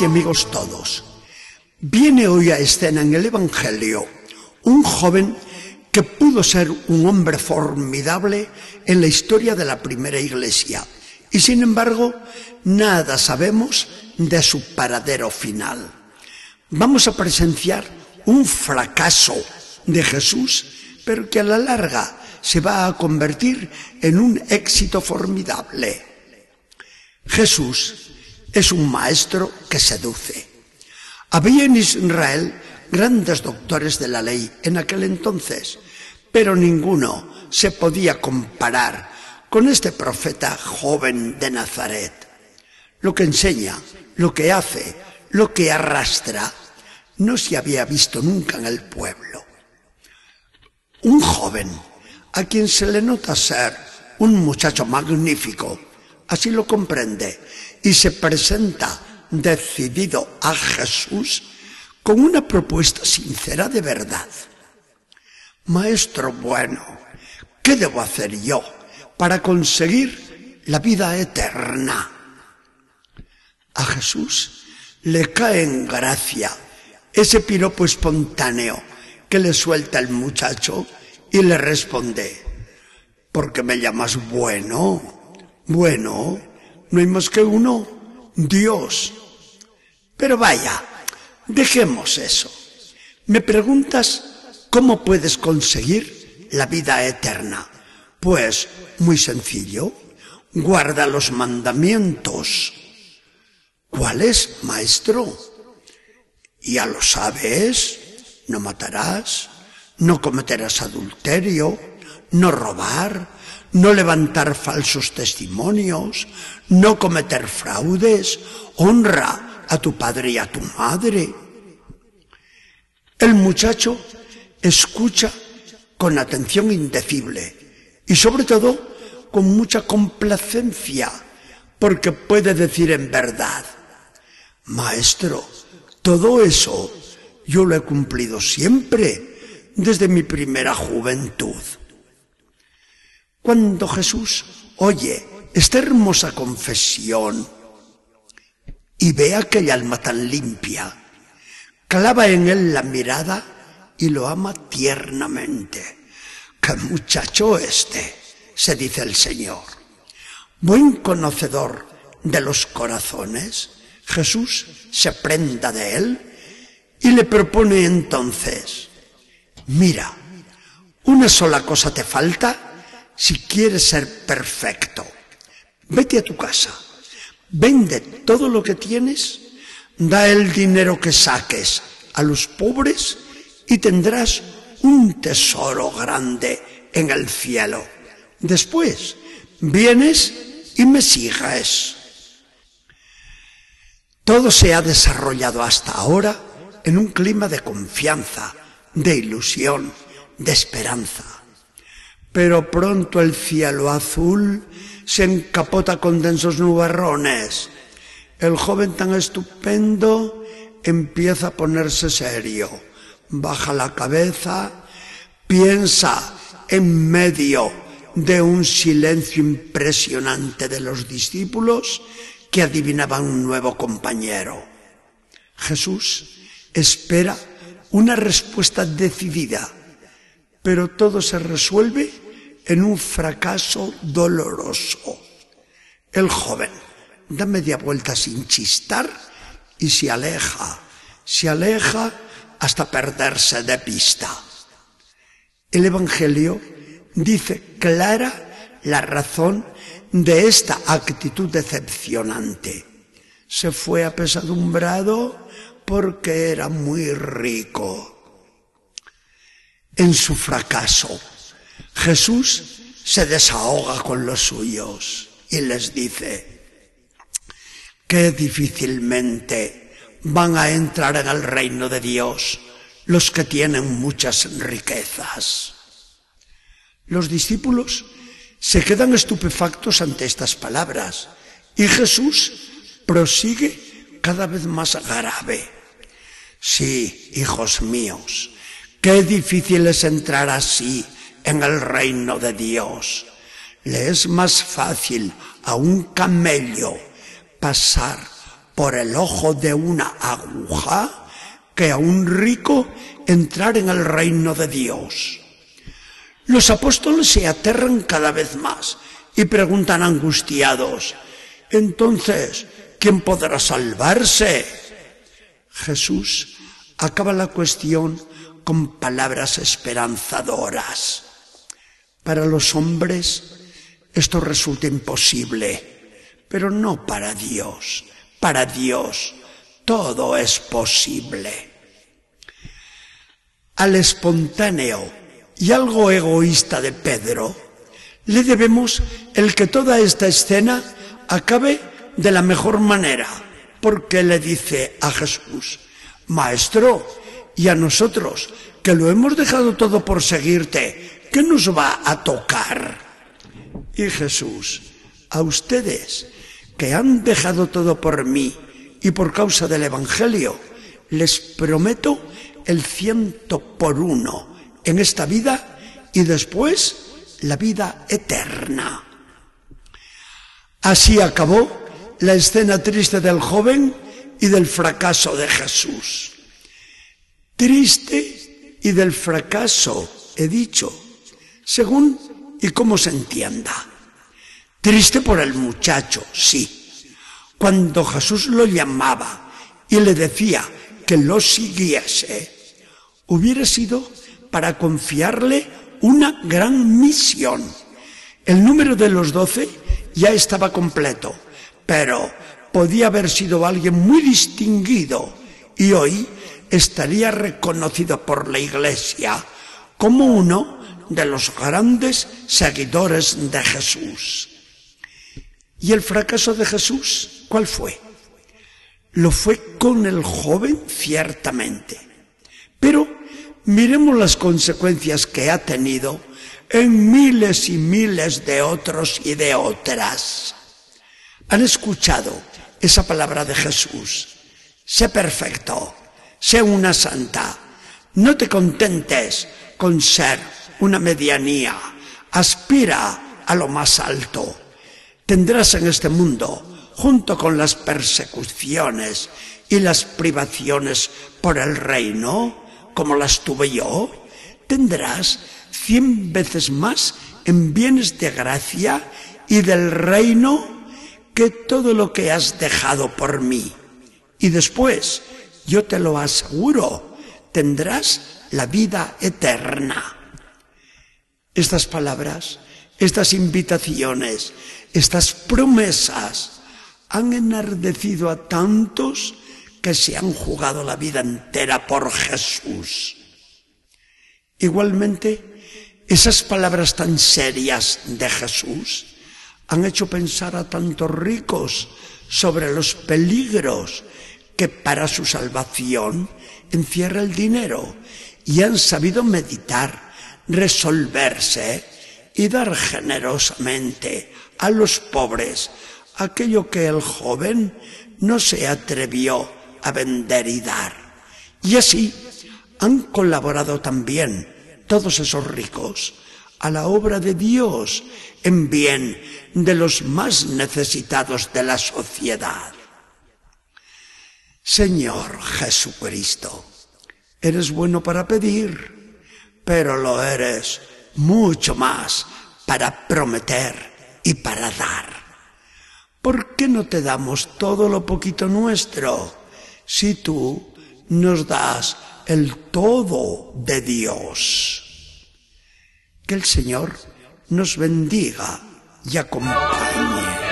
Y amigos todos, viene hoy a escena en el Evangelio un joven que pudo ser un hombre formidable en la historia de la primera iglesia y sin embargo nada sabemos de su paradero final. Vamos a presenciar un fracaso de Jesús, pero que a la larga se va a convertir en un éxito formidable. Jesús es un maestro que seduce. Había en Israel grandes doctores de la ley en aquel entonces, pero ninguno se podía comparar con este profeta joven de Nazaret. Lo que enseña, lo que hace, lo que arrastra, no se había visto nunca en el pueblo. Un joven a quien se le nota ser un muchacho magnífico, así lo comprende, y se presenta decidido a Jesús con una propuesta sincera de verdad. Maestro bueno, ¿qué debo hacer yo para conseguir la vida eterna? A Jesús le cae en gracia ese piropo espontáneo que le suelta el muchacho y le responde, ¿por qué me llamas bueno? Bueno, no hay más que uno, Dios. Pero vaya, dejemos eso. Me preguntas cómo puedes conseguir la vida eterna. Pues muy sencillo, guarda los mandamientos. ¿Cuáles, maestro? Ya lo sabes, no matarás, no cometerás adulterio, no robar, no levantar falsos testimonios, no cometer fraudes, honra a tu padre y a tu madre. El muchacho escucha con atención indecible y sobre todo con mucha complacencia, porque puede decir en verdad, Maestro, todo eso yo lo he cumplido siempre desde mi primera juventud. Cuando Jesús oye esta hermosa confesión y ve aquella alma tan limpia, clava en él la mirada y lo ama tiernamente. ¡Qué muchacho este! se dice el Señor. Buen conocedor de los corazones, Jesús se prenda de él y le propone entonces, mira, una sola cosa te falta si quieres ser perfecto. Vete a tu casa, vende todo lo que tienes, da el dinero que saques a los pobres y tendrás un tesoro grande en el cielo. Después, vienes y me sigues. Todo se ha desarrollado hasta ahora en un clima de confianza, de ilusión, de esperanza. Pero pronto el cielo azul se encapota con densos nubarrones. El joven tan estupendo empieza a ponerse serio, baja la cabeza, piensa en medio de un silencio impresionante de los discípulos que adivinaban un nuevo compañero. Jesús espera una respuesta decidida, pero todo se resuelve en un fracaso doloroso. El joven da media vuelta sin chistar y se aleja, se aleja hasta perderse de pista. El Evangelio dice clara la razón de esta actitud decepcionante. Se fue apesadumbrado porque era muy rico. En su fracaso, Jesús se desahoga con los suyos y les dice que difícilmente van a entrar en el reino de Dios los que tienen muchas riquezas. Los discípulos se quedan estupefactos ante estas palabras y Jesús prosigue cada vez más grave. Sí, hijos míos, qué difícil es entrar así en el reino de Dios. Le es más fácil a un camello pasar por el ojo de una aguja que a un rico entrar en el reino de Dios. Los apóstoles se aterran cada vez más y preguntan angustiados, entonces, ¿quién podrá salvarse? Jesús acaba la cuestión con palabras esperanzadoras. Para los hombres esto resulta imposible, pero no para Dios. Para Dios todo es posible. Al espontáneo y algo egoísta de Pedro le debemos el que toda esta escena acabe de la mejor manera, porque le dice a Jesús, Maestro, y a nosotros, que lo hemos dejado todo por seguirte, ¿qué nos va a tocar? Y Jesús, a ustedes, que han dejado todo por mí y por causa del Evangelio, les prometo el ciento por uno en esta vida y después la vida eterna. Así acabó la escena triste del joven y del fracaso de Jesús. Triste y del fracaso, he dicho, según y cómo se entienda. Triste por el muchacho, sí. Cuando Jesús lo llamaba y le decía que lo siguiese, hubiera sido para confiarle una gran misión. El número de los doce ya estaba completo, pero podía haber sido alguien muy distinguido y hoy estaría reconocido por la Iglesia como uno de los grandes seguidores de Jesús. ¿Y el fracaso de Jesús cuál fue? Lo fue con el joven ciertamente, pero miremos las consecuencias que ha tenido en miles y miles de otros y de otras. Han escuchado esa palabra de Jesús. Sé perfecto, sé una santa. No te contentes con ser una medianía. Aspira a lo más alto. Tendrás en este mundo, junto con las persecuciones y las privaciones por el reino, como las tuve yo, tendrás cien veces más en bienes de gracia y del reino que todo lo que has dejado por mí. Y después, yo te lo aseguro, tendrás la vida eterna. Estas palabras, estas invitaciones, estas promesas han enardecido a tantos que se han jugado la vida entera por Jesús. Igualmente, esas palabras tan serias de Jesús han hecho pensar a tantos ricos sobre los peligros que para su salvación encierra el dinero y han sabido meditar, resolverse y dar generosamente a los pobres aquello que el joven no se atrevió a vender y dar. Y así han colaborado también todos esos ricos a la obra de Dios en bien de los más necesitados de la sociedad. Señor Jesucristo, eres bueno para pedir, pero lo eres mucho más para prometer y para dar. ¿Por qué no te damos todo lo poquito nuestro? si tú nos das el todo de Dios. Que el Señor nos bendiga y acompañe.